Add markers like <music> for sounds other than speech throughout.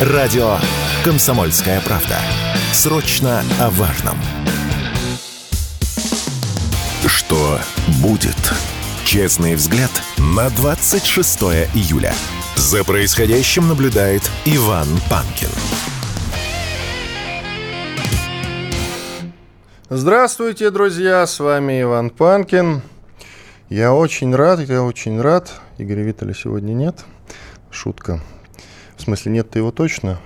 Радио «Комсомольская правда». Срочно о важном. Что будет? Честный взгляд на 26 июля. За происходящим наблюдает Иван Панкин. Здравствуйте, друзья, с вами Иван Панкин. Я очень рад, я очень рад. Игоря Виталя сегодня нет. Шутка. В смысле, нет-то его точно.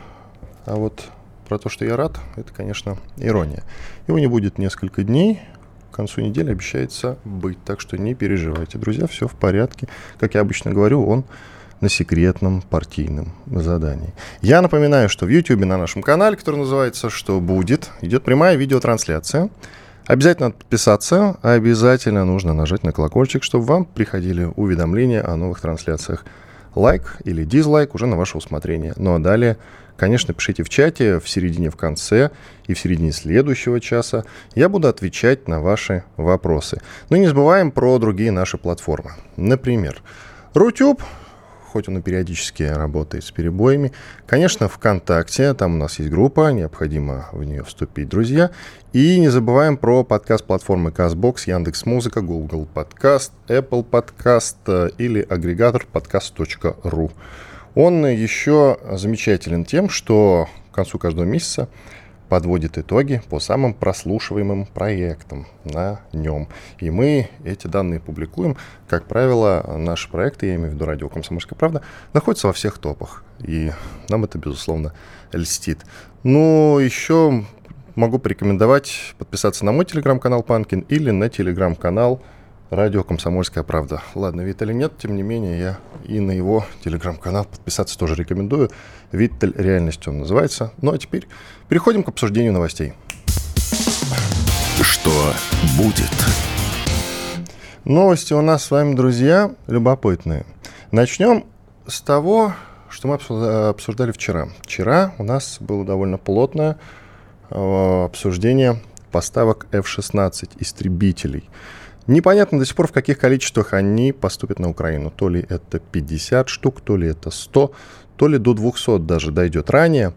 А вот про то, что я рад, это, конечно, ирония. Его не будет несколько дней. К концу недели обещается быть. Так что не переживайте, друзья, все в порядке. Как я обычно говорю, он на секретном партийном задании. Я напоминаю, что в YouTube на нашем канале, который называется «Что будет?», идет прямая видеотрансляция. Обязательно подписаться, обязательно нужно нажать на колокольчик, чтобы вам приходили уведомления о новых трансляциях лайк или дизлайк уже на ваше усмотрение. Ну а далее, конечно, пишите в чате в середине, в конце и в середине следующего часа. Я буду отвечать на ваши вопросы. Ну и не забываем про другие наши платформы. Например, Рутюб, хоть он и периодически работает с перебоями. Конечно, ВКонтакте, там у нас есть группа, необходимо в нее вступить, друзья. И не забываем про подкаст-платформы CastBox, Яндекс.Музыка, Google Podcast, Apple Podcast э, или агрегатор podcast.ru. Он еще замечателен тем, что к концу каждого месяца подводит итоги по самым прослушиваемым проектам на нем. И мы эти данные публикуем. Как правило, наши проекты, я имею в виду радио «Комсомольская правда», находятся во всех топах. И нам это, безусловно, льстит. Ну, еще могу порекомендовать подписаться на мой телеграм-канал Панкин или на телеграм-канал радио «Комсомольская правда». Ладно, Виталий нет, тем не менее, я и на его телеграм-канал подписаться тоже рекомендую. Виттель реальность он называется. Ну а теперь переходим к обсуждению новостей. Что будет? Новости у нас с вами, друзья, любопытные. Начнем с того, что мы обсуждали вчера. Вчера у нас было довольно плотное э, обсуждение поставок F-16 истребителей. Непонятно до сих пор, в каких количествах они поступят на Украину. То ли это 50 штук, то ли это 100, то ли до 200 даже дойдет ранее.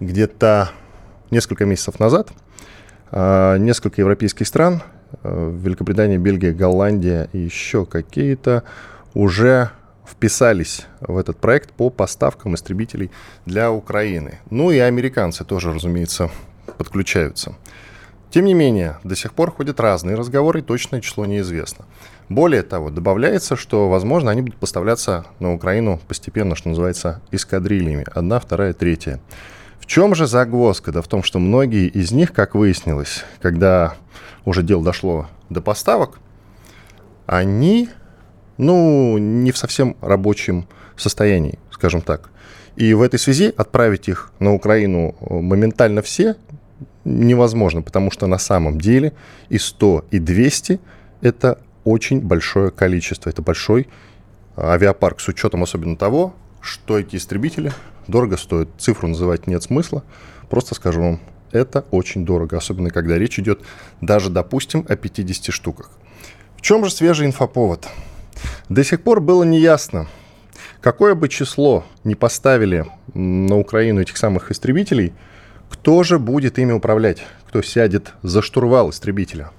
Где-то несколько месяцев назад а, несколько европейских стран, а, Великобритания, Бельгия, Голландия и еще какие-то, уже вписались в этот проект по поставкам истребителей для Украины. Ну и американцы тоже, разумеется, подключаются. Тем не менее, до сих пор ходят разные разговоры, и точное число неизвестно. Более того, добавляется, что, возможно, они будут поставляться на Украину постепенно, что называется, эскадрильями. Одна, вторая, третья. В чем же загвоздка? Да в том, что многие из них, как выяснилось, когда уже дело дошло до поставок, они, ну, не в совсем рабочем состоянии, скажем так. И в этой связи отправить их на Украину моментально все невозможно, потому что на самом деле и 100, и 200 – это очень большое количество, это большой авиапарк с учетом особенно того, что эти истребители дорого стоят. Цифру называть нет смысла, просто скажу вам, это очень дорого, особенно когда речь идет даже, допустим, о 50 штуках. В чем же свежий инфоповод? До сих пор было неясно, какое бы число не поставили на Украину этих самых истребителей – кто же будет ими управлять? Кто сядет за штурвал истребителя?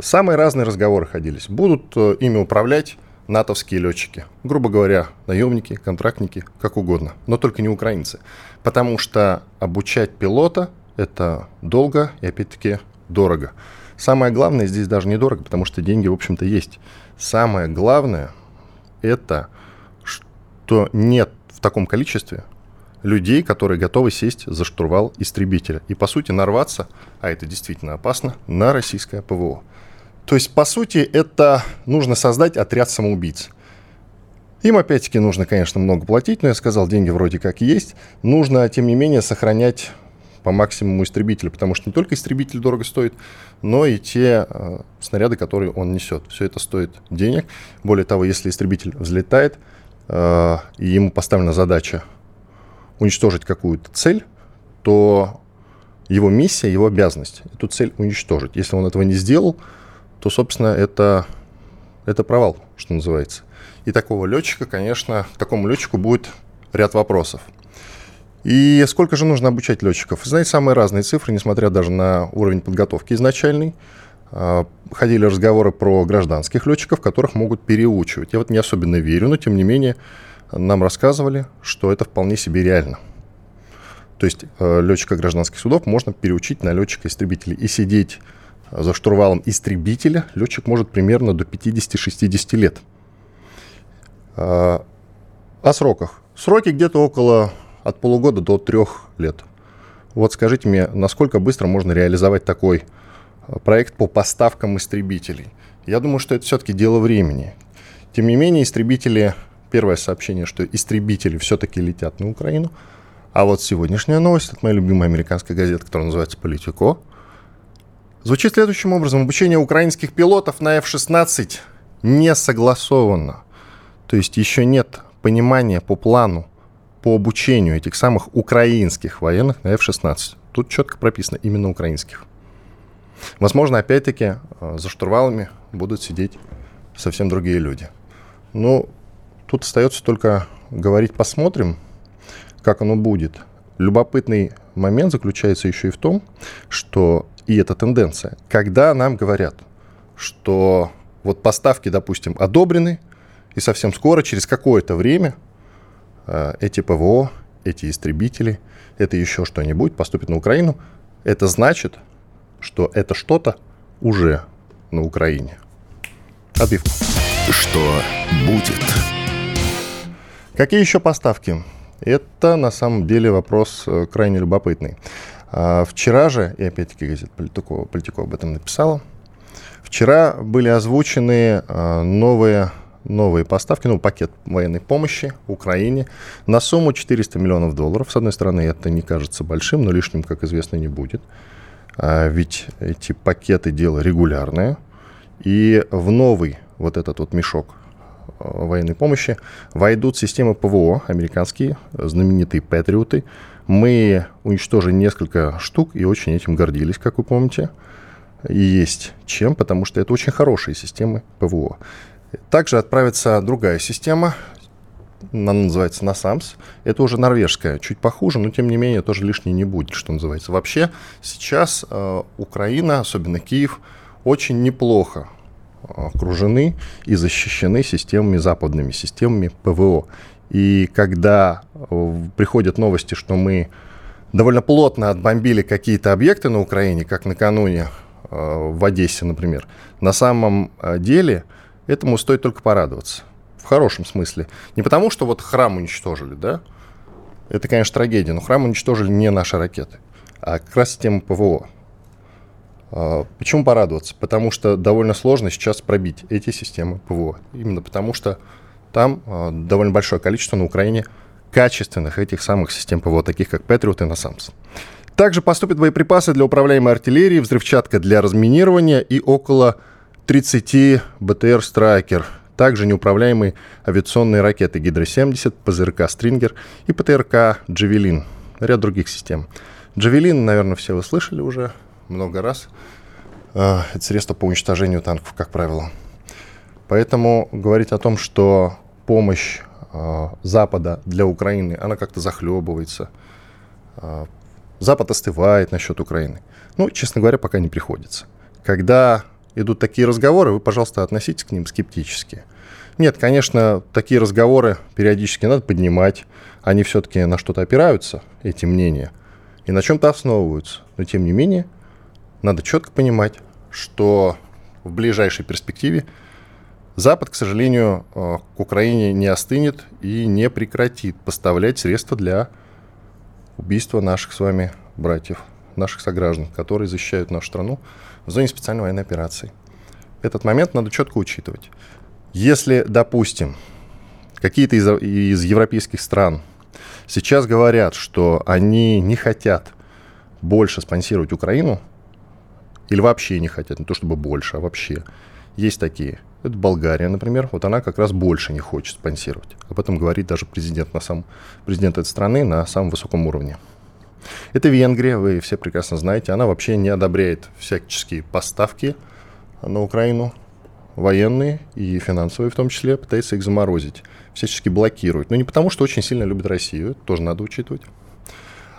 Самые разные разговоры ходились. Будут э, ими управлять натовские летчики. Грубо говоря, наемники, контрактники, как угодно. Но только не украинцы. Потому что обучать пилота – это долго и, опять-таки, дорого. Самое главное здесь даже недорого, потому что деньги, в общем-то, есть. Самое главное – это что нет в таком количестве людей, которые готовы сесть за штурвал истребителя и, по сути, нарваться, а это действительно опасно, на российское ПВО. То есть, по сути, это нужно создать отряд самоубийц. Им, опять-таки, нужно, конечно, много платить, но я сказал, деньги вроде как есть. Нужно, тем не менее, сохранять по максимуму истребителя, потому что не только истребитель дорого стоит, но и те э, снаряды, которые он несет. Все это стоит денег. Более того, если истребитель взлетает, э, и ему поставлена задача уничтожить какую-то цель, то его миссия, его обязанность эту цель уничтожить. Если он этого не сделал, то, собственно, это, это провал, что называется. И такого летчика, конечно, такому летчику будет ряд вопросов. И сколько же нужно обучать летчиков? Знаете, самые разные цифры, несмотря даже на уровень подготовки изначальный. А, ходили разговоры про гражданских летчиков, которых могут переучивать. Я вот не особенно верю, но тем не менее нам рассказывали, что это вполне себе реально. То есть э, летчика гражданских судов можно переучить на летчика истребителей и сидеть за штурвалом истребителя летчик может примерно до 50-60 лет. А, о сроках. Сроки где-то около от полугода до трех лет. Вот скажите мне, насколько быстро можно реализовать такой а, проект по поставкам истребителей? Я думаю, что это все-таки дело времени. Тем не менее, истребители, первое сообщение, что истребители все-таки летят на Украину. А вот сегодняшняя новость от моей любимой американской газеты, которая называется «Политико», звучит следующим образом. Обучение украинских пилотов на F-16 не согласовано. То есть еще нет понимания по плану, по обучению этих самых украинских военных на F-16. Тут четко прописано именно украинских. Возможно, опять-таки, э, за штурвалами будут сидеть совсем другие люди. Ну, тут остается только говорить посмотрим, как оно будет. Любопытный момент заключается еще и в том, что и эта тенденция, когда нам говорят, что вот поставки, допустим, одобрены, и совсем скоро, через какое-то время, э, эти ПВО, эти истребители, это еще что-нибудь поступит на Украину, это значит, что это что-то уже на Украине. Отбивку. Что будет? Какие еще поставки? Это на самом деле вопрос э, крайне любопытный. А, вчера же, и опять-таки газета Политико, Политико об этом написала, вчера были озвучены а, новые новые поставки, ну, пакет военной помощи Украине на сумму 400 миллионов долларов. С одной стороны, это не кажется большим, но лишним, как известно, не будет. А ведь эти пакеты дело регулярное. И в новый вот этот вот мешок военной помощи войдут системы ПВО, американские, знаменитые Патриоты. Мы уничтожили несколько штук и очень этим гордились, как вы помните. И есть чем, потому что это очень хорошие системы ПВО. Также отправится другая система, она называется NASAMS. Это уже норвежская, чуть похуже, но тем не менее тоже лишней не будет, что называется. Вообще сейчас э, Украина, особенно Киев, очень неплохо окружены и защищены системами, западными системами ПВО. И когда э, приходят новости, что мы довольно плотно отбомбили какие-то объекты на Украине, как накануне э, в Одессе, например, на самом э, деле этому стоит только порадоваться. В хорошем смысле. Не потому, что вот храм уничтожили, да? Это, конечно, трагедия, но храм уничтожили не наши ракеты, а как раз система ПВО. А, почему порадоваться? Потому что довольно сложно сейчас пробить эти системы ПВО. Именно потому что там а, довольно большое количество на Украине качественных этих самых систем ПВО, таких как Patriot и NASAMS. Также поступят боеприпасы для управляемой артиллерии, взрывчатка для разминирования и около 30 БТР «Страйкер». Также неуправляемые авиационные ракеты «Гидро-70», ПЗРК «Стрингер» и ПТРК «Джавелин». Ряд других систем. «Джавелин», наверное, все вы слышали уже много раз. А, это средство по уничтожению танков, как правило. Поэтому говорить о том, что помощь э, Запада для Украины, она как-то захлебывается, э, Запад остывает насчет Украины. Ну, честно говоря, пока не приходится. Когда идут такие разговоры, вы, пожалуйста, относитесь к ним скептически. Нет, конечно, такие разговоры периодически надо поднимать. Они все-таки на что-то опираются, эти мнения, и на чем-то основываются. Но, тем не менее, надо четко понимать, что в ближайшей перспективе Запад, к сожалению, э, к Украине не остынет и не прекратит поставлять средства для убийства наших с вами братьев, наших сограждан, которые защищают нашу страну в зоне специальной военной операции. Этот момент надо четко учитывать. Если, допустим, какие-то из, из европейских стран сейчас говорят, что они не хотят больше спонсировать Украину, или вообще не хотят, не то чтобы больше, а вообще, есть такие. Это Болгария, например. Вот она как раз больше не хочет спонсировать. Об этом говорит даже президент, на самом, президент этой страны на самом высоком уровне. Это Венгрия, вы все прекрасно знаете. Она вообще не одобряет всяческие поставки на Украину, военные и финансовые в том числе, пытается их заморозить, всячески блокирует. Но не потому, что очень сильно любит Россию, тоже надо учитывать.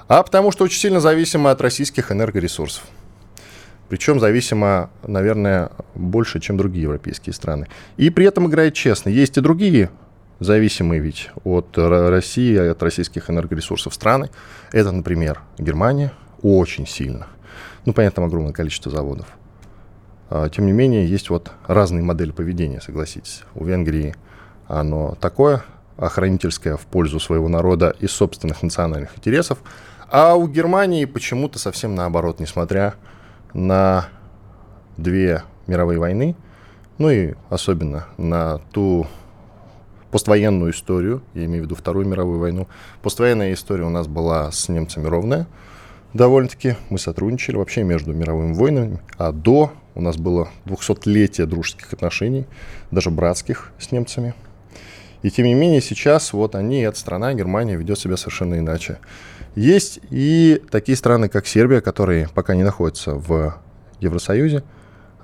а потому что очень сильно зависима от российских энергоресурсов. Причем зависимо, наверное, больше, чем другие европейские страны. И при этом играет честно. Есть и другие зависимые ведь от России, от российских энергоресурсов страны. Это, например, Германия очень сильно. Ну, понятно, там огромное количество заводов. А, тем не менее, есть вот разные модели поведения, согласитесь. У Венгрии оно такое, охранительское в пользу своего народа и собственных национальных интересов, а у Германии почему-то совсем наоборот, несмотря на две мировые войны, ну и особенно на ту поствоенную историю, я имею в виду Вторую мировую войну. Поствоенная история у нас была с немцами ровная, довольно-таки. Мы сотрудничали вообще между мировыми войнами, а до у нас было 200-летие дружеских отношений, даже братских с немцами. И тем не менее сейчас вот они, эта страна, Германия, ведет себя совершенно иначе. Есть и такие страны, как Сербия, которые пока не находятся в Евросоюзе,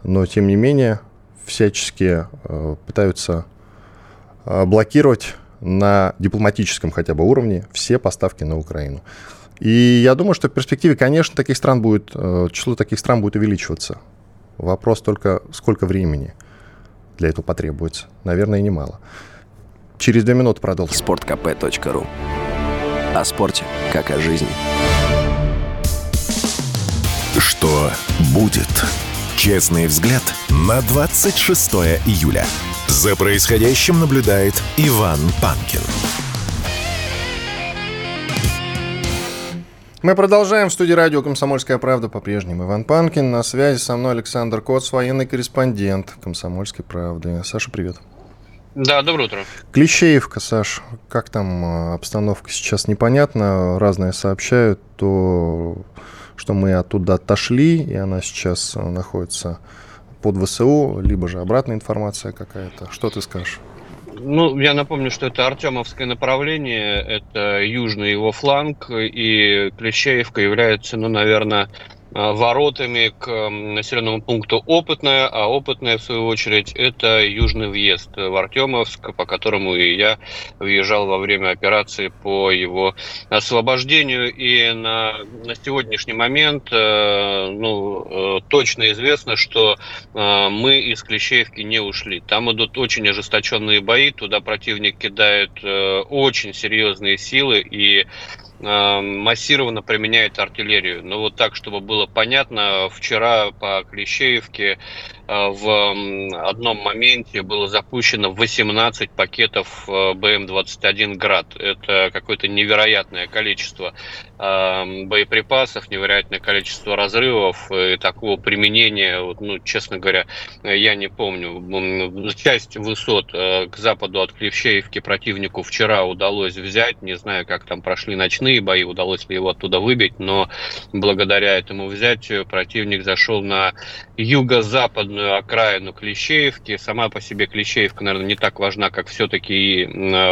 но тем не менее всячески э, пытаются э, блокировать на дипломатическом хотя бы уровне все поставки на Украину. И я думаю, что в перспективе, конечно, таких стран будет, э, число таких стран будет увеличиваться. Вопрос только, сколько времени для этого потребуется. Наверное, немало. Через две минуты продолжим. Спорткп.ру О спорте, как о жизни. Что будет? Честный взгляд на 26 июля. За происходящим наблюдает Иван Панкин. Мы продолжаем в студии радио «Комсомольская правда» по-прежнему. Иван Панкин, на связи со мной Александр Коц, военный корреспондент «Комсомольской правды». Саша, привет. Да, доброе утро. Клещеевка, Саш, как там э, обстановка сейчас непонятно, разные сообщают, то что мы оттуда отошли, и она сейчас находится под ВСУ, либо же обратная информация какая-то. Что ты скажешь? Ну, я напомню, что это Артемовское направление, это южный его фланг, и Клещеевка является, ну, наверное, Э, воротами к населенному пункту Опытное, а Опытное, в свою очередь, это южный въезд в Артемовск, по которому и я въезжал во время операции по его освобождению. И на, на сегодняшний момент э, ну, э, точно известно, что мы из Клещеевки не ушли. Там идут очень ожесточенные бои, туда противник кидает очень серьезные силы, и Э, массированно применяет артиллерию. Но вот так, чтобы было понятно, вчера по Клещеевке Э, в одном моменте было запущено 18 пакетов э, БМ-21 «Град». Это какое-то невероятное количество э, боеприпасов, невероятное количество разрывов и такого применения, ну, честно говоря, я не помню. Часть высот к западу от Клещеевки противнику вчера удалось взять. Не знаю, как там прошли ночные бои, удалось ли его оттуда выбить, но благодаря этому взятию противник зашел на юго-западную западную окраину Клещеевки. Сама по себе Клещеевка, наверное, не так важна, как все-таки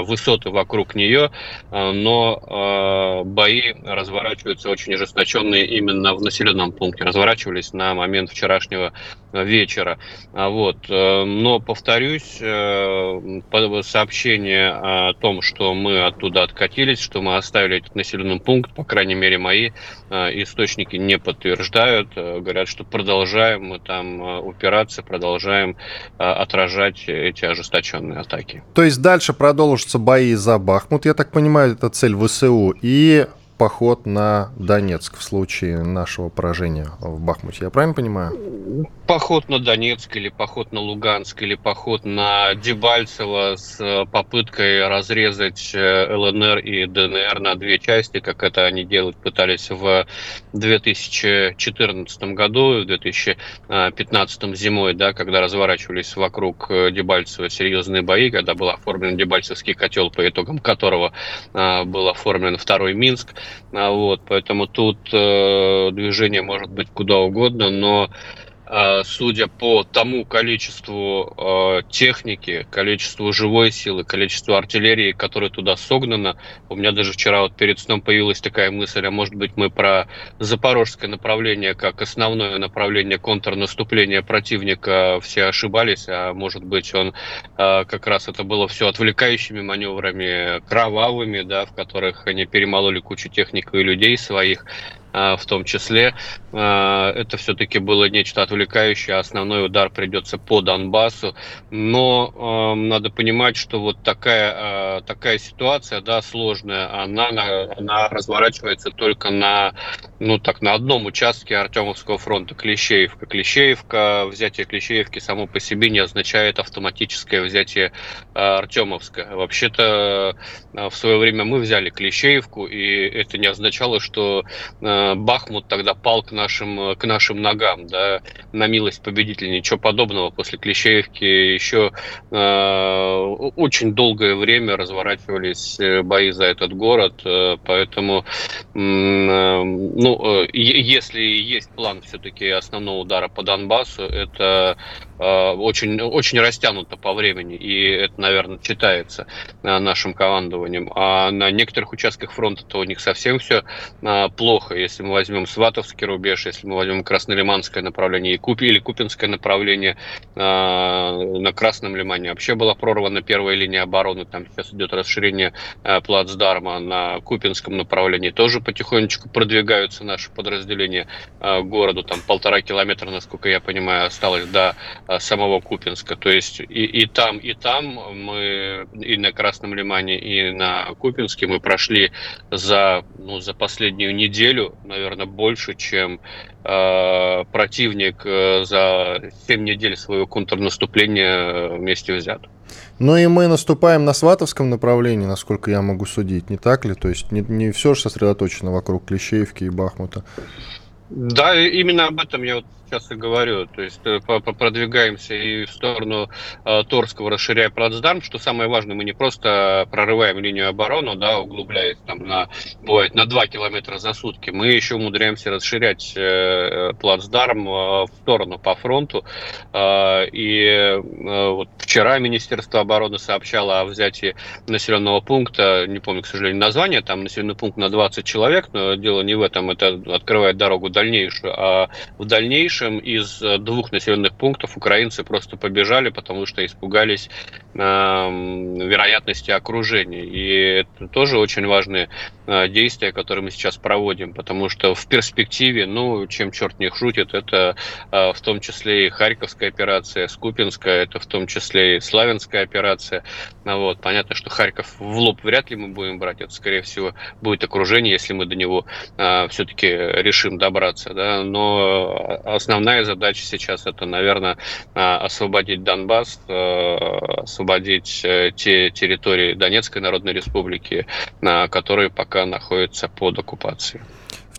высоты вокруг нее, э, но э, бои разворачиваются очень ожесточенные именно в населенном пункте. Разворачивались на момент вчерашнего вечера. А вот. Э, но, повторюсь, сообщение о том, что мы оттуда откатились, что мы оставили этот населенный пункт, по крайней мере, мои источники не подтверждают. Говорят, что продолжаем мы там упираться опираться, продолжаем а, отражать эти ожесточенные атаки. То есть дальше продолжатся бои за Бахмут, я так понимаю, это цель ВСУ, и поход на Донецк в случае нашего поражения в Бахмуте. Я правильно понимаю? Поход на Донецк или поход на Луганск или поход на Дебальцево с э, попыткой разрезать э, ЛНР и ДНР на две части, как это они делать пытались в 2014 году, в 2015 зимой, да, когда разворачивались вокруг э, Дебальцева серьезные бои, когда был оформлен Дебальцевский котел, по итогам которого был оформлен второй Минск. А вот, поэтому тут движение может быть куда угодно, но судя по тому количеству э, техники, количеству живой силы, количеству артиллерии, которая туда согнана, у меня даже вчера вот перед сном появилась такая мысль, а может быть мы про запорожское направление как основное направление контрнаступления противника все ошибались, а может быть он э, как раз это было все отвлекающими маневрами, кровавыми, да, в которых они перемололи кучу техники и людей своих. А, в том числе. А, это все-таки было нечто отвлекающее, основной удар придется по Донбассу. Но надо понимать, что вот такая, а, такая ситуация, да, сложная, она, она разворачивается только на, ну, так, на одном участке Артемовского фронта, Клещеевка. Клещеевка, взятие Клещеевки само по себе не означает автоматическое взятие Артемовска. Вообще-то в свое время мы взяли Клещеевку, и это не означало, что Бахмут тогда пал к нашим, к нашим ногам, да, на милость победителя. Ничего подобного после Клещеевки еще э, очень долгое время разворачивались э, бои за этот город, э, поэтому, э, ну, э, если есть план все-таки основного удара по Донбассу, это Э, очень, очень растянуто по времени, и это, наверное, читается э, нашим командованием. А на некоторых участках фронта-то у них совсем все плохо. Если мы возьмем Сватовский рубеж, если мы возьмем Краснолиманское направление или Купинское направление на Красном Лимане, вообще была прорвана первая линия обороны, там сейчас идет расширение плацдарма на Купинском направлении, тоже потихонечку продвигаются наши подразделения к городу, там полтора километра, насколько я понимаю, осталось до а, самого Купинска. То есть и, и там, и там мы и на Красном Лимане, и на Купинске мы прошли за, ну, за последнюю неделю, наверное, больше, чем э, противник э, за 7 недель своего контрнаступления вместе взят. Ну и мы наступаем на Сватовском направлении, насколько я могу судить, не так ли? То есть не, не все же сосредоточено вокруг Клещеевки и Бахмута. Да, именно об этом я вот сейчас и говорю. То есть э, продвигаемся и в сторону э, Торского, расширяя плацдарм. Что самое важное, мы не просто прорываем линию обороны, да, углубляясь там на, бывает, на 2 километра за сутки. Мы еще умудряемся расширять э, плацдарм в сторону по фронту. И вот вчера Министерство обороны сообщало о взятии населенного пункта, не помню, к сожалению, название, там населенный пункт на 20 человек, но дело не в этом, это открывает дорогу дальнейшую, а в дальнейшем из э, двух населенных пунктов украинцы просто побежали, потому что испугались э, вероятности окружения. И это тоже очень важные э, действия, которые мы сейчас проводим, потому что в перспективе, ну, чем черт не шутит, это э, в том числе и Харьковская операция, Скупинская, это в том числе и Славянская операция. Ну, вот. Понятно, что Харьков в лоб вряд ли мы будем брать, это, скорее всего, будет окружение, если мы до него э, все-таки решим добраться. Да? Но основная задача сейчас это, наверное, а, освободить Донбасс, э, освободить э, те территории Донецкой Народной Республики, которые пока находятся под оккупацией.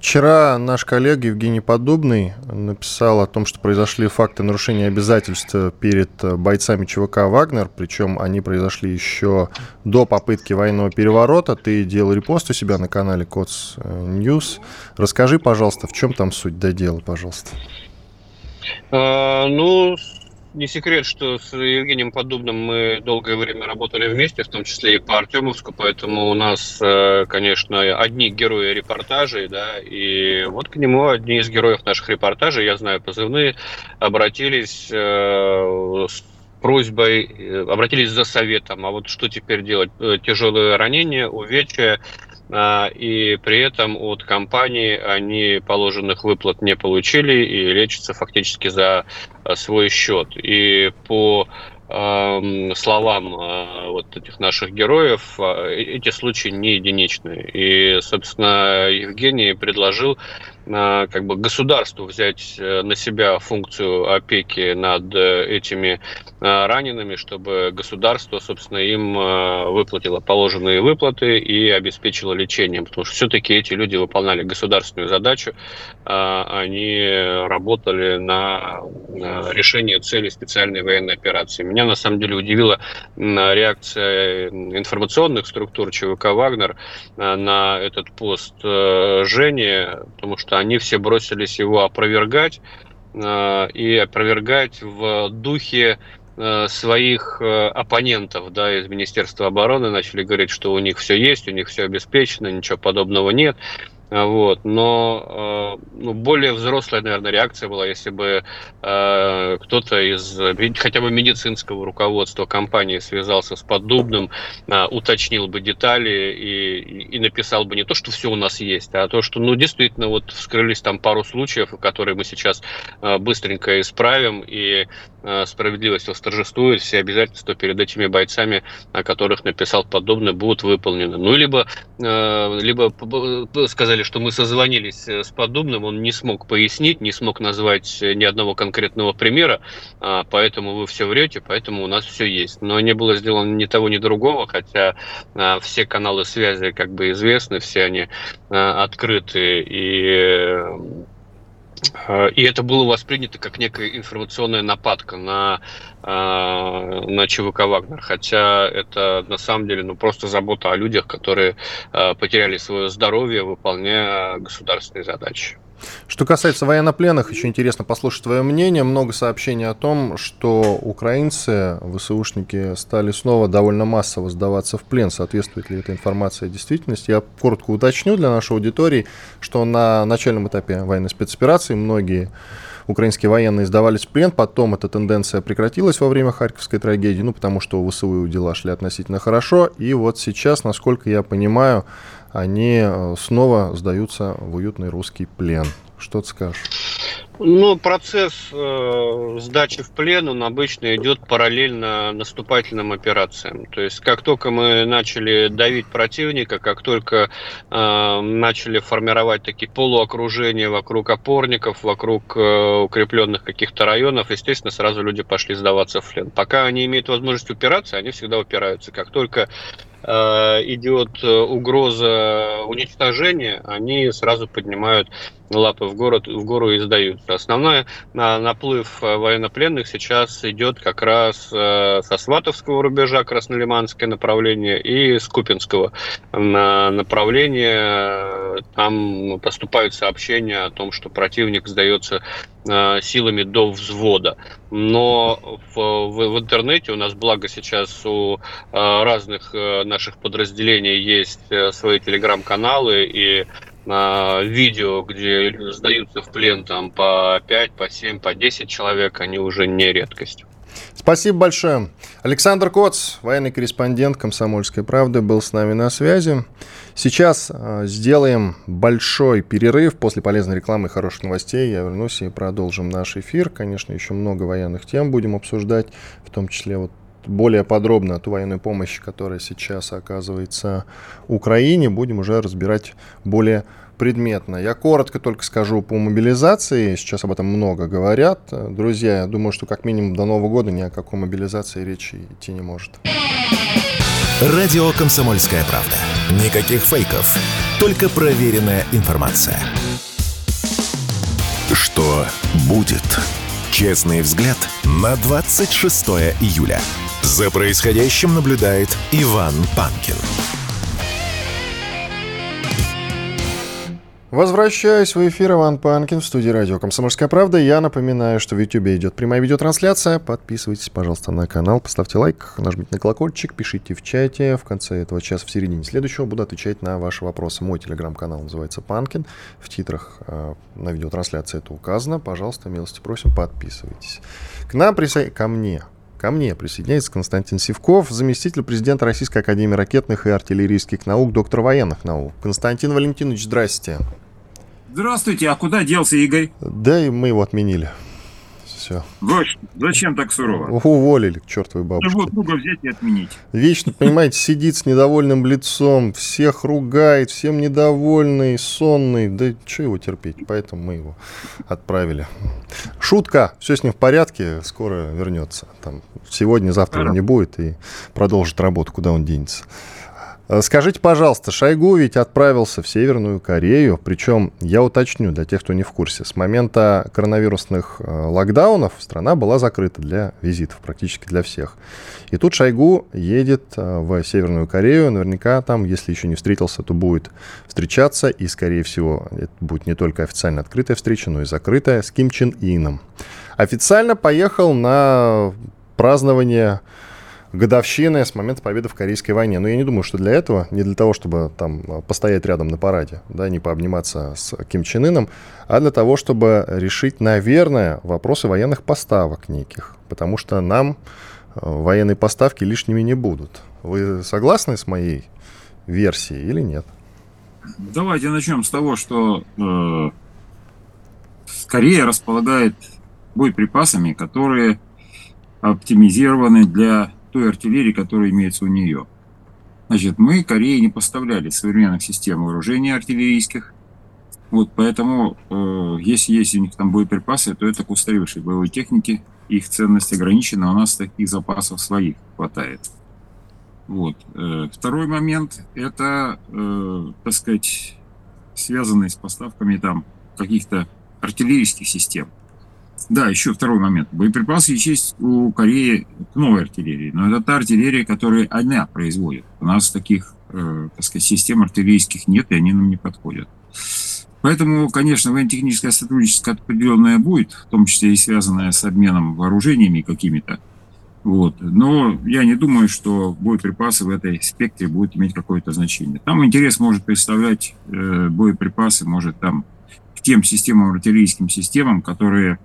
Вчера наш коллега Евгений Подобный написал о том, что произошли факты нарушения обязательств перед бойцами ЧВК «Вагнер», причем они произошли еще до попытки военного переворота. Ты делал репост у себя на канале Kotsnews. Расскажи, пожалуйста, в чем там суть до дела, пожалуйста. А, ну, не секрет, что с Евгением Подобным мы долгое время работали вместе, в том числе и по Артемовску, поэтому у нас, э, конечно, одни герои репортажей, да, и вот к нему одни из героев наших репортажей, я знаю позывные, обратились э, с просьбой, э, обратились за советом, а вот что теперь делать? Тяжелые ранения, увечья, и при этом от компании они положенных выплат не получили и лечатся фактически за а, свой счет. И по словам а, вот этих наших героев, эти случаи не единичные. И, собственно, Евгений предложил как бы государству взять э, на себя функцию опеки над э, этими э, ранеными, чтобы государство, собственно, им выплатило положенные выплаты и обеспечило лечением. Потому что все-таки эти люди выполняли государственную задачу, они работали на решение цели специальной военной операции. Меня на самом деле удивила реакция информационных структур ЧВК «Вагнер» на этот пост Жени, потому что они все бросились его опровергать, и опровергать в духе своих оппонентов да, из Министерства обороны, начали говорить, что у них все есть, у них все обеспечено, ничего подобного нет. А, вот. Но э, ну, более взрослая, наверное, реакция была, если бы э, кто-то из хотя бы медицинского руководства компании связался с Поддубным, э, уточнил бы детали и, и написал бы не то, что все у нас есть, а то, что, ну, действительно, вот вскрылись там пару случаев, которые мы сейчас э, быстренько исправим, и э, справедливость восторжествует, все обязательства перед этими бойцами, о которых написал Поддубный, будут выполнены. Ну, либо, э, либо сказать сказали, что мы созвонились э, с подобным, он не смог пояснить, не смог назвать э, ни одного конкретного примера, а, поэтому вы все врете, поэтому у нас все есть. Но не было сделано ни того, ни другого, хотя а, все каналы связи как бы известны, все они а, открыты, и Э, и это было воспринято как некая информационная нападка на, э, на ЧВК «Вагнер». Хотя это на самом деле ну, просто забота о людях, которые э, потеряли свое здоровье, выполняя государственные задачи. Что касается военнопленных, еще интересно послушать твое мнение. Много сообщений о том, что украинцы, ВСУшники, стали снова довольно массово сдаваться в плен. Соответствует ли эта информация действительности? Я коротко уточню для нашей аудитории, что на начальном этапе военной спецоперации многие украинские военные сдавались в плен, потом эта тенденция прекратилась во время Харьковской трагедии, ну, потому что у ВСУ дела шли относительно хорошо, и вот сейчас, насколько я понимаю, они э, снова сдаются в уютный русский плен. Что ты скажешь? Ну, процесс э, сдачи в плен, он обычно идет параллельно наступательным операциям. То есть, как только мы начали давить противника, как только э, начали формировать такие полуокружения вокруг опорников, вокруг э, укрепленных каких-то районов, естественно, сразу люди пошли сдаваться в плен. Пока они имеют возможность упираться, они всегда упираются. Как только идет э, угроза уничтожения, они сразу поднимают лапы в, город, в гору и сдаются. Основной наплыв э, военнопленных сейчас идет как раз со Сватовского рубежа, Краснолиманское направление, и с Купинского направления. Там поступают сообщения о том, что противник сдается силами до взвода. Но в, в, в интернете у нас, благо сейчас у разных наших подразделений есть э, свои телеграм-каналы и видео, где сдаются в плен там по 5, по 7, по 10 человек, они уже не редкость. Спасибо большое. Александр Коц, военный корреспондент «Комсомольской правды», был с нами на связи. Сейчас э, сделаем большой перерыв. После полезной рекламы и хороших новостей я вернусь и продолжим наш эфир. Конечно, еще много военных тем будем обсуждать, в том числе вот более подробно ту военную помощь, которая сейчас оказывается Украине, будем уже разбирать более предметно. Я коротко только скажу по мобилизации. Сейчас об этом много говорят. Друзья, я думаю, что как минимум до Нового года ни о какой мобилизации речи идти не может. Радио «Комсомольская правда». Никаких фейков. Только проверенная информация. Что будет? Честный взгляд на 26 июля. За происходящим наблюдает Иван Панкин. Возвращаюсь в эфир Иван Панкин в студии радио «Комсомольская правда». Я напоминаю, что в YouTube идет прямая видеотрансляция. Подписывайтесь, пожалуйста, на канал, поставьте лайк, нажмите на колокольчик, пишите в чате. В конце этого часа, в середине следующего буду отвечать на ваши вопросы. Мой телеграм-канал называется «Панкин». В титрах э, на видеотрансляции это указано. Пожалуйста, милости просим, подписывайтесь. К нам присо... ко мне Ко мне присоединяется Константин Сивков, заместитель президента Российской Академии ракетных и артиллерийских наук, доктор военных наук. Константин Валентинович, здрасте. Здравствуйте, а куда делся Игорь? Да, и мы его отменили все. Зачем так сурово? Уволили к чертовой бабушке. Его друга взять и отменить. Вечно, понимаете, сидит с недовольным лицом, всех ругает, всем недовольный, сонный. Да что его терпеть? Поэтому мы его отправили. Шутка, все с ним в порядке, скоро вернется. Там, сегодня, завтра его не будет и продолжит работу, куда он денется. Э, скажите, пожалуйста, Шойгу ведь отправился в Северную Корею, причем, я уточню для тех, кто не в курсе, с момента коронавирусных э, локдаунов страна была закрыта для визитов, практически для всех. И тут Шойгу едет э, в Северную Корею, наверняка там, если еще не встретился, то будет встречаться, и, скорее всего, это будет не только официально открытая встреча, но и закрытая с Ким Чен Ином. Официально поехал на празднование годовщины с момента победы в Корейской войне. Но я не думаю, что для этого, не для того, чтобы там а, постоять рядом на параде, да, не пообниматься с Ким Чен Ыном, а для того, чтобы решить, наверное, вопросы военных поставок неких. Потому что нам а, военные поставки лишними не будут. Вы согласны с моей версией или нет? Давайте начнем с того, что э, Корея располагает боеприпасами, которые оптимизированы для той артиллерии, которая имеется у нее. Значит, мы Корее не поставляли современных систем вооружения артиллерийских. Вот поэтому, э, если есть у них там боеприпасы, то это к устаревшей боевой технике. Их ценность ограничена, у нас таких запасов своих хватает. Вот. Э, второй момент – это, э, так сказать, связанный с поставками там каких-то артиллерийских систем. Да, еще второй момент. Боеприпасы есть у Кореи к новой артиллерии, но это та артиллерия, которую она производит. У нас таких, э, так сказать, систем артиллерийских нет, и они нам не подходят. Поэтому, конечно, военно-техническое сотрудничество определенное будет, в том числе и связанное с обменом вооружениями какими-то. Вот. Но я не думаю, что боеприпасы в этой спектре будут иметь какое-то значение. Там интерес может представлять э, боеприпасы, может там к тем системам, артиллерийским системам, которые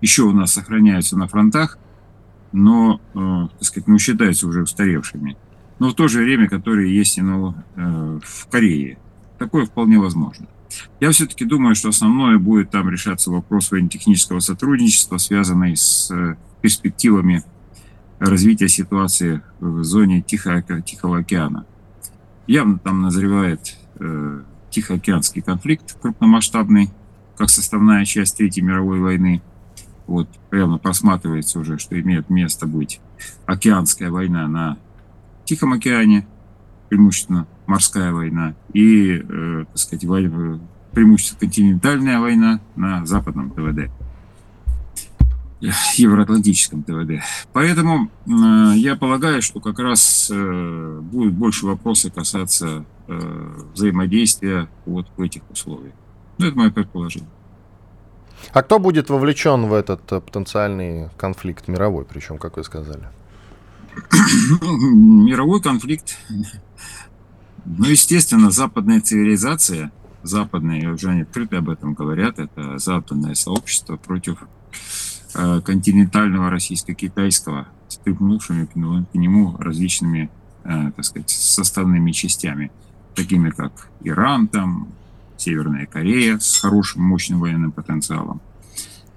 еще у нас сохраняются на фронтах, но, э, так сказать, ну, считаются уже устаревшими. Но в то же время, которые есть и ну, в Корее. Такое вполне возможно. Я все-таки думаю, что основное будет там решаться вопрос военно-технического сотрудничества, связанный с э, перспективами развития ситуации в зоне Тихо Тихого океана. Явно там назревает э, Тихоокеанский конфликт крупномасштабный, как составная часть Третьей мировой войны – вот прямо просматривается уже, что имеет место быть океанская война на Тихом океане, преимущественно морская война, и, э, так сказать, война, преимущественно континентальная война на западном ТВД, евроатлантическом ТВД. Поэтому э, я полагаю, что как раз э, будет больше вопросов касаться э, взаимодействия вот в этих условиях. Ну, это мое предположение. А кто будет вовлечен в этот э, потенциальный конфликт мировой, причем, как вы сказали? <clears throat> Мировой конфликт. Ну, естественно, западная цивилизация, западные, уже они открыто об этом говорят, это западное сообщество против э, континентального российско-китайского, с припнувшими к нему различными, э, так сказать, составными частями, такими как Иран, там, Северная Корея с хорошим, мощным военным потенциалом.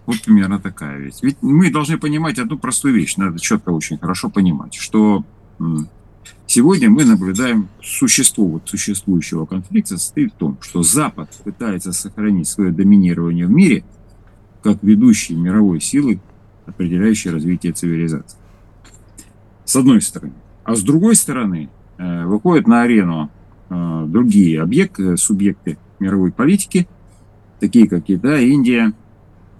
Вот примерно такая вещь. Ведь мы должны понимать одну простую вещь, надо четко очень хорошо понимать, что сегодня мы наблюдаем существо вот существующего конфликта состоит в том, что Запад пытается сохранить свое доминирование в мире как ведущей мировой силы, определяющей развитие цивилизации. С одной стороны. А с другой стороны, э, выходят на арену э, другие объекты, субъекты мировой политики, такие как Китай, Индия,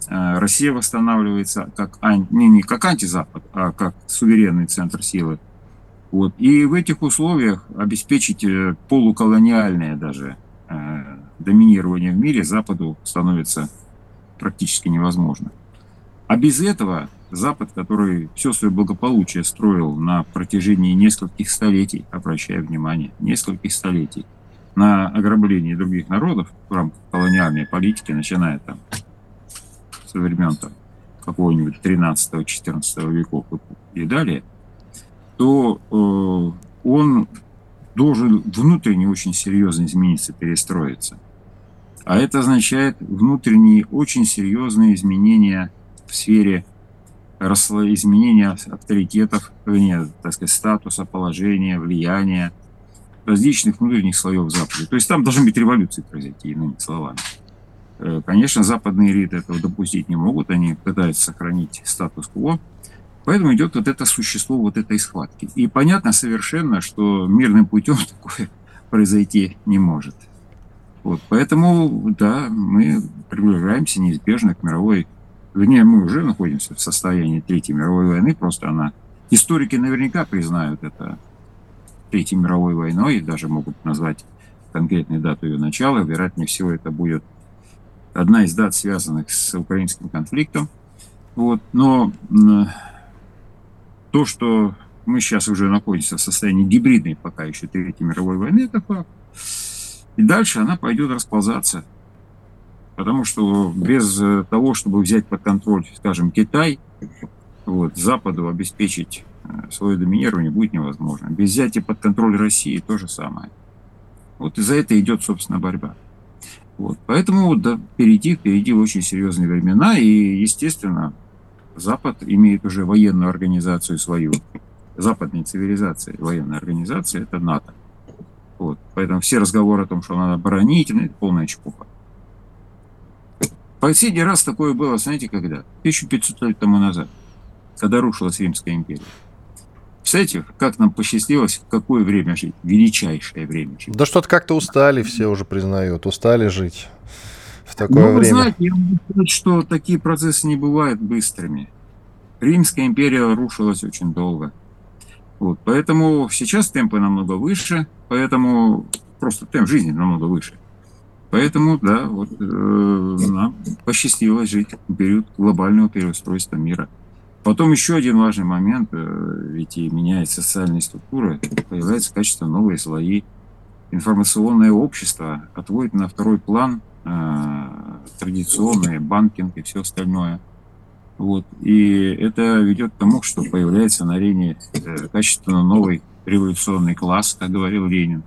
э, Россия восстанавливается как, не, не как антизапад, а как суверенный центр силы. Вот. И в этих условиях обеспечить э, полуколониальное даже э, доминирование в мире Западу становится практически невозможно. А без этого Запад, который все свое благополучие строил на протяжении нескольких столетий, обращая внимание, нескольких столетий, на ограблении других народов в рамках колониальной политики, начиная там со времен там, какого-нибудь 13-14 веков и далее, то э, он должен внутренне очень серьезно измениться, перестроиться. А это означает внутренние очень серьезные изменения в сфере изменения авторитетов, вернее, так сказать, статуса, положения, влияния, различных внутренних слоев Запада. То есть там должны быть революции произойти, иными словами. Э, конечно, западные элиты этого допустить не могут, они пытаются сохранить статус-кво, Поэтому идет вот это существо вот этой схватки. И понятно совершенно, что мирным путем <laughs> такое произойти не может. Вот, поэтому, да, мы приближаемся неизбежно к мировой... Вернее, мы уже находимся в состоянии Третьей мировой войны, просто она... Историки наверняка признают это Третьей мировой войной, даже могут назвать конкретную дату ее начала. Вероятнее всего, это будет одна из дат, связанных с украинским конфликтом. Вот. Но то, что мы сейчас уже находимся в состоянии гибридной пока еще Третьей мировой войны, это факт. И дальше она пойдет расползаться. Потому что без э, того, чтобы взять под контроль, скажем, Китай, вот, Западу обеспечить свое доминирование будет невозможно. Без взятия под контроль России то же самое. Вот из-за этого идет, собственно, борьба. Вот. Поэтому да, впереди, впереди очень серьезные времена, и, естественно, Запад имеет уже военную организацию свою. Западной цивилизации военная организация – это НАТО. Вот. Поэтому все разговоры о том, что надо бронить, ну, это полная чепуха. Последний раз такое было, знаете, когда? 1500 лет тому назад, когда рушилась Римская империя. Представляете, как нам посчастливилось, в какое время жить? Величайшее время жить. Да что-то как-то устали, все уже признают, устали жить в такое ну, время. Вы знаете, я могу сказать, что такие процессы не бывают быстрыми. Римская империя рушилась очень долго. Вот, поэтому сейчас темпы намного выше, поэтому просто темп жизни намного выше. Поэтому, да, вот э, нам посчастливилось жить в период глобального переустройства мира. Потом еще один важный момент, э, ведь и меняется социальная структура, появляются качественно новые слои. Информационное общество отводит на второй план э, традиционные банкинг и все остальное. Вот. И это ведет к тому, что появляется на арене э, качественно новый революционный класс, как говорил Ленин.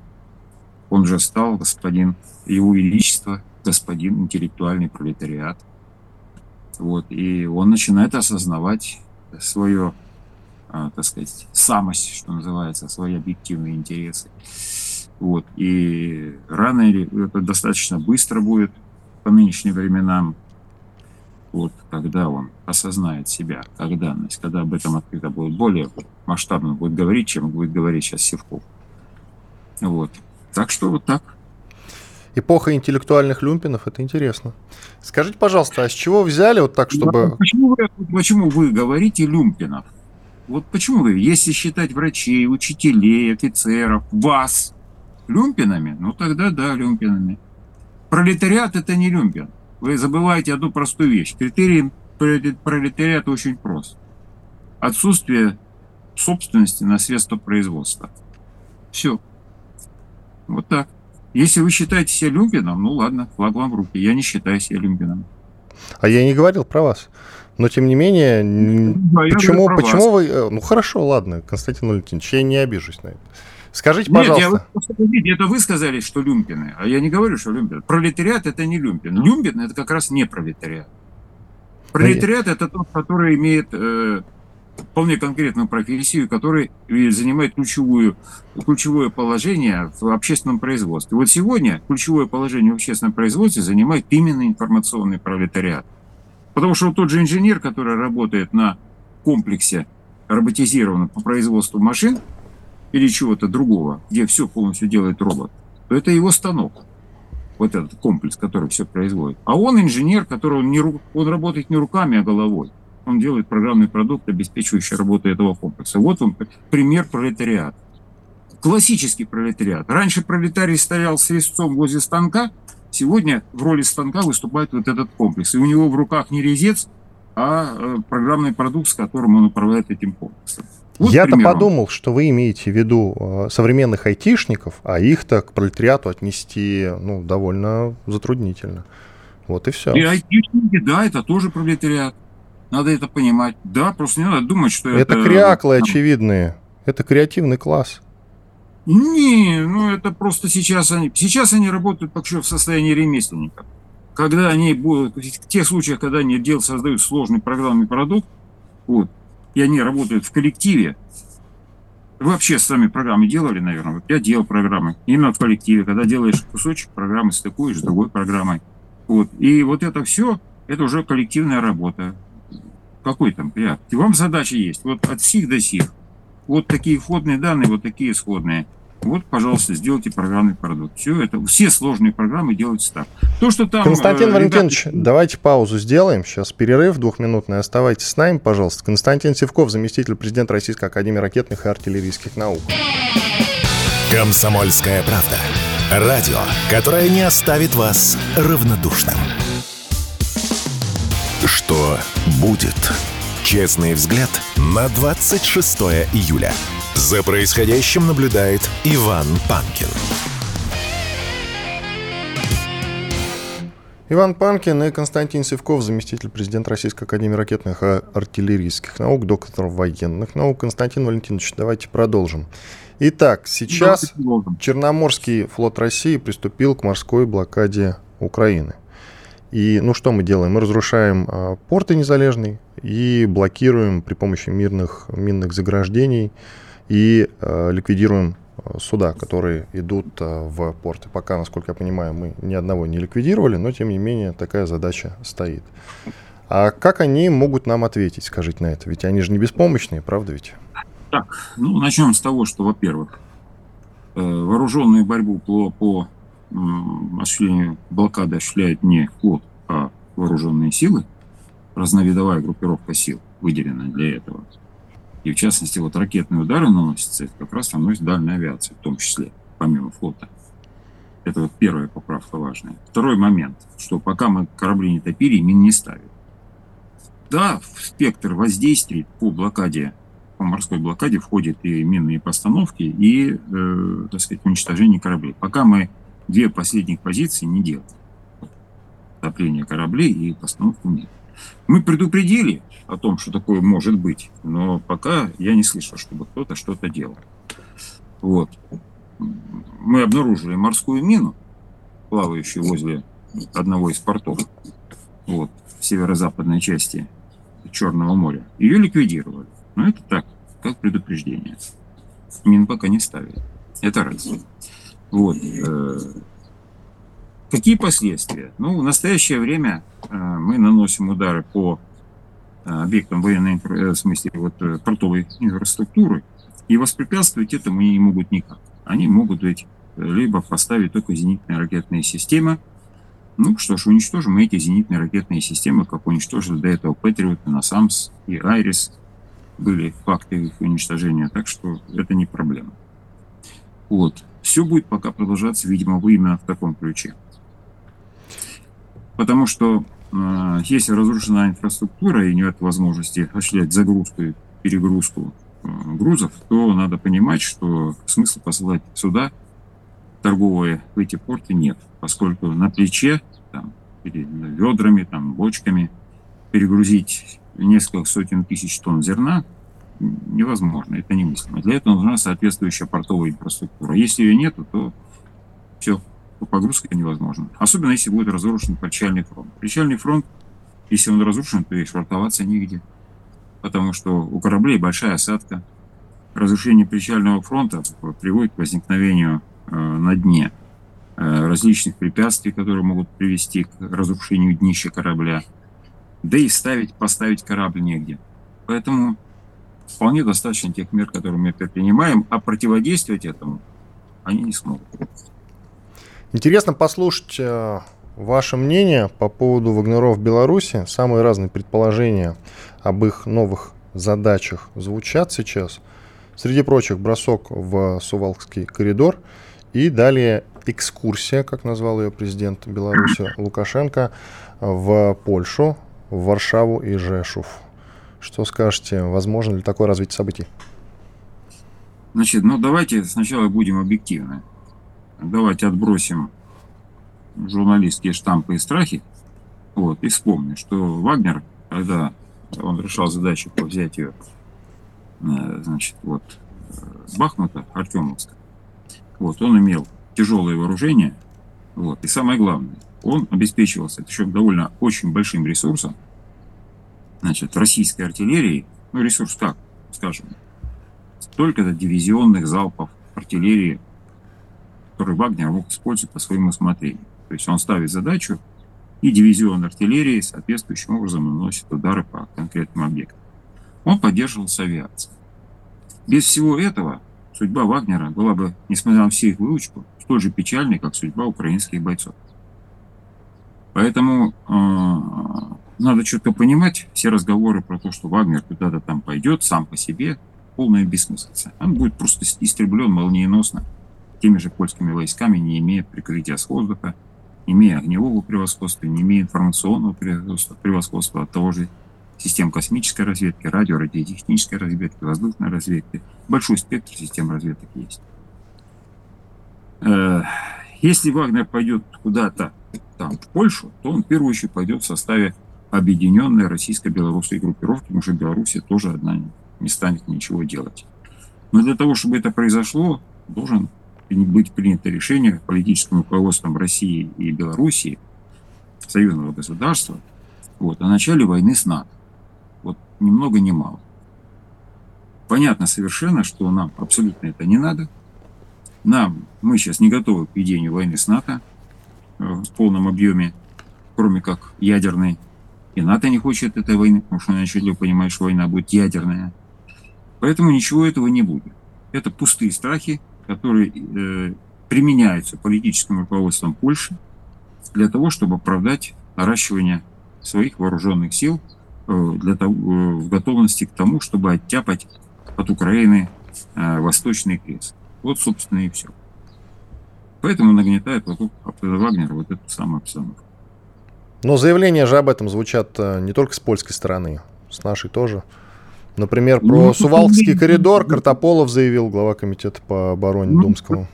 Он же стал господин Его Величество, господин интеллектуальный пролетариат. Вот. И он начинает осознавать свое, а, так сказать, самость, что называется, свои объективные интересы. Вот. И рано или это достаточно быстро будет по нынешним временам, вот, когда он осознает себя как данность, когда об этом открыто будет более масштабно будет говорить, чем будет говорить сейчас Севков. Вот. Так что вот так. Эпоха интеллектуальных люмпинов, это интересно. Скажите, пожалуйста, а с чего взяли вот так, чтобы... Почему вы, почему вы говорите люмпинов? Вот почему вы, если считать врачей, учителей, офицеров, вас люмпинами, ну тогда да, люмпинами. Пролетариат это не люмпин. Вы забываете одну простую вещь. Критерий пролетариата очень прост. Отсутствие собственности на средства производства. Все. Вот так. Если вы считаете себя люмпином, ну ладно, флаг вам в руки. Я не считаю себя люмпином. А я не говорил про вас. Но тем не менее, да, почему, почему вы... Э, ну хорошо, ладно, Константин Валентинович, я не обижусь на это. Скажите, Нет, пожалуйста. Я, это вы сказали, что люмпины, а я не говорю, что люмпин. Пролетариат это не люмпин. Люмпин это как раз не пролетариат. Пролетариат это тот, который имеет э, вполне конкретную профессию, который занимает ключевую, ключевое положение в общественном производстве. Вот сегодня ключевое положение в общественном производстве занимает именно информационный пролетариат. Потому что тот же инженер, который работает на комплексе роботизированном по производству машин или чего-то другого, где все полностью делает робот, то это его станок. Вот этот комплекс, который все производит. А он инженер, который он, не, он работает не руками, а головой он делает программный продукт, обеспечивающий работу этого комплекса. Вот он, пример пролетариата. Классический пролетариат. Раньше пролетарий стоял с резцом возле станка, сегодня в роли станка выступает вот этот комплекс. И у него в руках не резец, а э, программный продукт, с которым он управляет этим комплексом. Вот Я-то подумал, что вы имеете в виду э, современных айтишников, а их-то к пролетариату отнести ну, довольно затруднительно. Вот и все. И айтишники, да, это тоже пролетариат. Надо это понимать. Да, просто не надо думать, что это... Это кряклы очевидные. Это креативный класс. Не, ну это просто сейчас они... Сейчас они работают пока в состоянии ремесленников. Когда они будут... В тех случаях, когда они делают, создают сложный программный продукт, вот, и они работают в коллективе, вообще сами программы делали, наверное. Вот я делал программы именно в коллективе, когда делаешь кусочек программы, стыкуешь с другой программой. Вот. И вот это все, это уже коллективная работа Какой там порядок? Вам задача есть. Вот от сих до сих. Вот такие входные данные, вот такие исходные. Вот, пожалуйста, сделайте программный продукт. Все это, все сложные программы делаются так. То, что там... Константин э, Валентинович, ребята... давайте паузу сделаем. Сейчас перерыв двухминутный. Оставайтесь с нами, пожалуйста. Константин Севков, заместитель президента Российской Академии ракетных и артиллерийских наук. Комсомольская правда. Радио, которое не оставит вас равнодушным. Что будет? Честный взгляд на 26 июля. За происходящим наблюдает Иван Панкин. Иван Панкин и Константин Севков, заместитель президента Российской Академии ракетных и артиллерийских наук, доктор военных наук. Константин Валентинович, давайте продолжим. Итак, сейчас Черноморский флот России приступил к морской блокаде Украины. И ну что мы делаем? Мы разрушаем а, порты незалежный и блокируем при помощи мирных минных заграждений и э, ликвидируем суда, которые идут э, в порты. Пока, насколько я понимаю, мы ни одного не ликвидировали, но тем не менее такая задача стоит. А как они могут нам ответить, скажите на это? Ведь они же не беспомощные, правда ведь? Так, ну начнем с того, что, во-первых, э, вооруженную борьбу по, по осуществлению блокады осуществляет не флот, а вооруженные силы, разновидовая группировка сил выделена для этого. И в частности, вот ракетные удары наносятся, это как раз наносит дальняя авиация, в том числе, помимо флота. Это вот первая поправка важная. Второй момент, что пока мы корабли не топили, мин не ставили. Да, в спектр воздействий по блокаде, по морской блокаде входят и минные постановки, и, э, так сказать, уничтожение кораблей. Пока мы две последних позиции не делаем. Топление кораблей и постановку мин. Мы предупредили о том, что такое может быть, но пока я не слышал, чтобы кто-то что-то делал. Вот. Мы обнаружили морскую мину, плавающую возле одного из портов, вот, в северо-западной части Черного моря. Ее ликвидировали. Но это так, как предупреждение. Мин пока не ставили. Это раз. Вот. Э, Какие последствия? Ну, в настоящее время э, мы наносим удары по э, объектам военной, в смысле, вот, портовой инфраструктуры, и воспрепятствовать этому они не могут никак. Они могут ведь либо поставить только зенитные ракетные системы, ну что ж, уничтожим эти зенитные ракетные системы, как уничтожили до этого Патриот, Насамс и Айрис. Были факты их уничтожения, так что это не проблема. Вот. Все будет пока продолжаться, видимо, именно в таком ключе. Потому что э, если разрушена инфраструктура и нет возможности осуществлять загрузку и перегрузку э, грузов, то надо понимать, что смысла посылать сюда торговые в эти порты нет, поскольку на плече там, ведрами, там, бочками перегрузить несколько сотен тысяч тонн зерна невозможно, это немыслимо. Для этого нужна соответствующая портовая инфраструктура. Если ее нет, то все, погрузка невозможна. Особенно, если будет разрушен причальный фронт. Причальный фронт, если он разрушен, то и швартоваться нигде. Потому что у кораблей большая осадка. Разрушение причального фронта приводит к возникновению э, на дне э, различных препятствий, которые могут привести к разрушению днища корабля. Да и ставить, поставить корабль негде. Поэтому вполне достаточно тех мер, которые мы предпринимаем, а противодействовать этому они не смогут. Интересно послушать э, ваше мнение по поводу вагнеров в Беларуси. Самые разные предположения об их новых задачах звучат сейчас. Среди прочих бросок в Сувалкский коридор и далее экскурсия, как назвал ее президент Беларуси Лукашенко, в Польшу, в Варшаву и Жешув. Что скажете, возможно ли такое развитие событий? Значит, ну давайте сначала будем объективны давайте отбросим журналистские штампы и страхи, вот, и вспомним, что Вагнер, когда он решал задачу по взятию, э, значит, вот, Бахмута, Артемовска, вот, он имел тяжелое вооружение, вот, и самое главное, он обеспечивался еще довольно очень большим ресурсом, значит, российской артиллерии, ну, ресурс так, скажем, столько-то дивизионных залпов артиллерии который Вагнер мог использовать по своему усмотрению. То есть он ставит задачу и дивизион артиллерии соответствующим образом наносит удары по конкретным объектам. Он поддерживался авиацией. Без всего этого судьба Вагнера была бы, несмотря на всю их выучку, столь же печальной, как судьба украинских бойцов. Поэтому э, надо четко понимать, все разговоры про то, что Вагнер куда-то там пойдет сам по себе, полная бессмыслица. Он будет просто истреблен молниеносно теми же польскими войсками, не имея прикрытия с воздуха, не имея огневого превосходства, не имея информационного превосходства, от того же систем космической разведки, радио, радиотехнической разведки, воздушной разведки. Большой спектр систем разведок есть. Э, если Вагнер пойдет куда-то там, в Польшу, то он в первую очередь пойдет в составе объединенной российско-белорусской группировки, потому что Белоруссия тоже одна не станет ничего делать. Но для того, чтобы это произошло, должен быть принято решение политическим руководством России и Белоруссии, союзного государства, вот, о начале войны с НАТО. Вот ни много ни мало. Понятно совершенно, что нам абсолютно это не надо. Нам, мы сейчас не готовы к ведению войны с НАТО э, в полном объеме, кроме как ядерной. И НАТО не хочет этой войны, потому что начали понимать, что война будет ядерная. Поэтому ничего этого не будет. Это пустые страхи, которые э, применяются политическим руководством Польши для того, чтобы оправдать наращивание своих вооруженных сил э, для того, э, в готовности к тому, чтобы оттяпать от Украины э, восточный крест. Вот, собственно, и все. Поэтому нагнетает вокруг Вагнера вот эту самую обстановку. Но заявления же об этом звучат э, не только с польской стороны, с нашей тоже. Например, про ну, Сувалкский коридор Картополов заявил, глава комитета по обороне ну, Думского.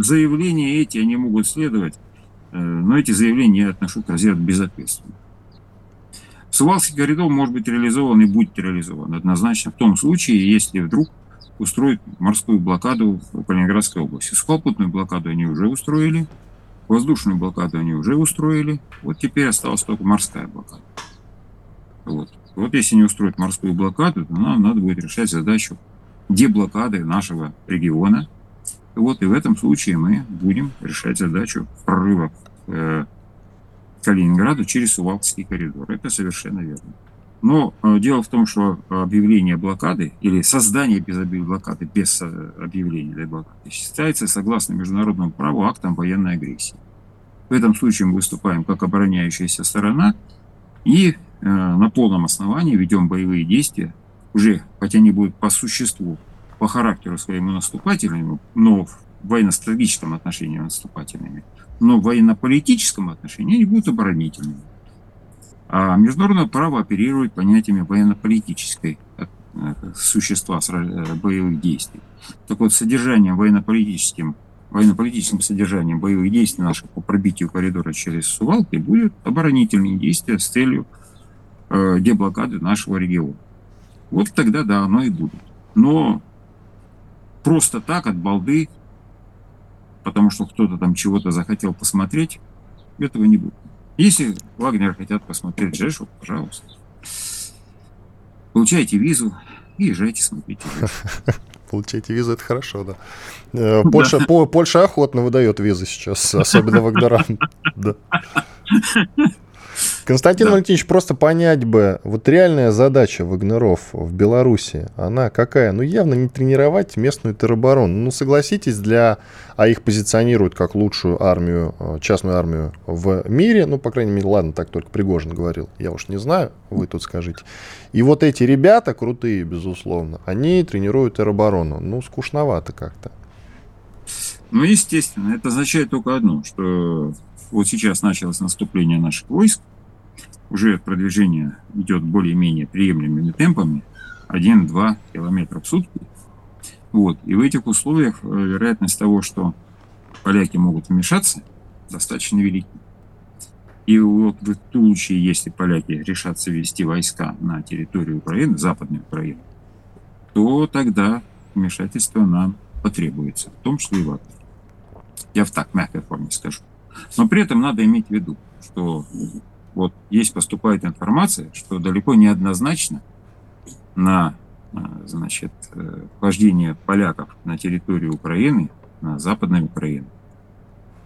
Заявления эти, они могут следовать, э, но эти заявления я отношу к разряду безответственных. Сувалский коридор может быть реализован и будет реализован однозначно в том случае, если вдруг устроить морскую блокаду в Калининградской области. Сухопутную блокаду они уже устроили, воздушную блокаду они уже устроили, вот теперь осталась только морская блокада. Вот. Вот если не устроить морскую блокаду, то нам надо будет решать задачу деблокады нашего региона. Вот и в этом случае мы будем решать задачу прорыва к э, Калининграду через Сувалкский коридор. Это совершенно верно. Но э, дело в том, что объявление блокады или создание без блокады, без э, объявления блокады считается, согласно международному праву, актом военной агрессии. В этом случае мы выступаем как обороняющаяся сторона и Э, на полном основании ведем боевые действия, уже, хотя они будут по существу, по характеру своему наступательными, но в военно-стратегическом отношении наступательными, но в военно-политическом отношении они будут оборонительными. А международное право оперирует понятиями военно-политической э, существа э, боевых действий. Так вот, содержанием военно-политическим военно-политическим содержанием боевых действий наших по пробитию коридора через Сувалки будет оборонительные действия с целью э, деблокады нашего региона. Вот тогда, да, оно и будет. Но просто так от балды, потому что кто-то там чего-то захотел посмотреть, этого не будет. Если Вагнер хотят посмотреть Жешу, пожалуйста. Получайте визу и езжайте, смотрите <laughs> Получайте визу, это хорошо, да. Э, Польша. Польша охотно выдает визы сейчас, особенно Вагнерам. <laughs> Да. Константин да. Валентинович, просто понять бы, вот реальная задача Вагнеров в Беларуси, она какая? Ну, явно не тренировать местную тероборону. Ну, согласитесь, для... А их позиционируют как лучшую армию, э, частную армию в мире. Ну, по крайней мере, ладно, так только Пригожин говорил. Я уж не знаю, вы тут скажите. И вот эти ребята, крутые, безусловно, они тренируют тероборону. Ну, скучновато как-то. Ну, естественно, это означает только одно, что вот сейчас началось наступление наших войск, уже продвижение идет более-менее приемлемыми темпами, 1-2 километра в сутки. Вот. И в этих условиях э, вероятность того, что поляки могут вмешаться, достаточно велика. И вот в случае, если поляки решатся ввести войска на территорию Украины, Западной Украины, то тогда вмешательство нам потребуется, в том числе и в Я в так мягкой форме скажу. Но при этом надо иметь в виду, что вот есть поступает информация, что далеко не однозначно на значит, э, вхождение поляков на территорию Украины, на Западной Украине,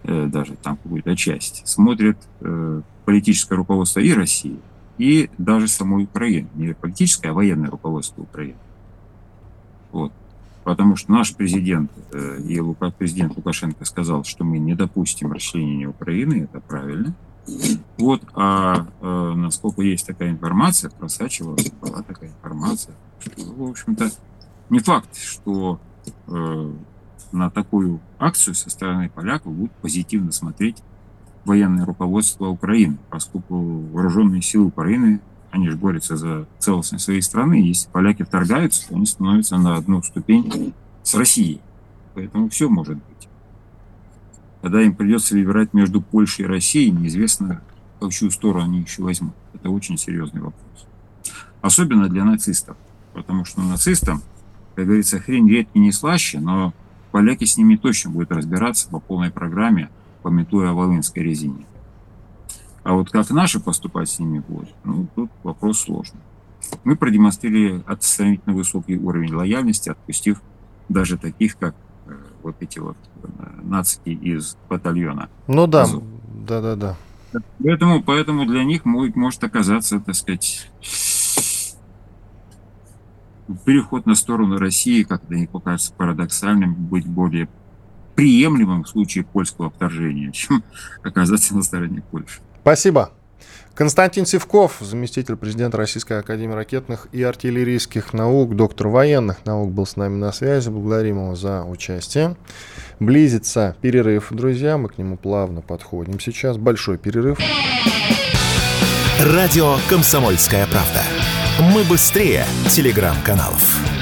э, даже там какую-то часть, смотрят э, политическое руководство и России, и даже самой Украины. Не политическое, а военное руководство Украины. Вот. Потому что наш президент э, и президент Лукашенко сказал, что мы не допустим расчленения Украины, это правильно. Вот, а э, насколько есть такая информация, просачивалась, была такая информация, что, в общем-то, не факт, что э, на такую акцию со стороны поляков будет позитивно смотреть военное руководство Украины, поскольку вооруженные силы Украины, они же борются за целостность своей страны, если поляки вторгаются, то они становятся на одну ступень с Россией. Поэтому все может быть. Когда им придется выбирать между Польшей и Россией, неизвестно, в какую сторону они еще возьмут. Это очень серьезный вопрос. Особенно для нацистов. Потому что нацистам, как говорится, хрень редкий не слаще, но поляки с ними точно будут разбираться по полной программе, пометуя о Волынской резине. А вот как наши поступать с ними будут, ну, тут вопрос сложный. Мы продемонстрировали сравнительно высокий уровень лояльности, отпустив даже таких, как вот эти вот э, нацики из батальона. Ну да, да, да, да. Поэтому, поэтому для них может, может оказаться, так сказать, переход на сторону России, как это не покажется парадоксальным, быть более приемлемым в случае польского вторжения, <laughs> чем оказаться на стороне Польши. Спасибо. Константин Севков, заместитель президента Российской Академии ракетных и артиллерийских наук, доктор военных наук, был с нами на связи. Благодарим его за участие. Близится перерыв, друзья. Мы к нему плавно подходим. Сейчас большой перерыв. Радио «Комсомольская правда». Мы быстрее телеграм-каналов.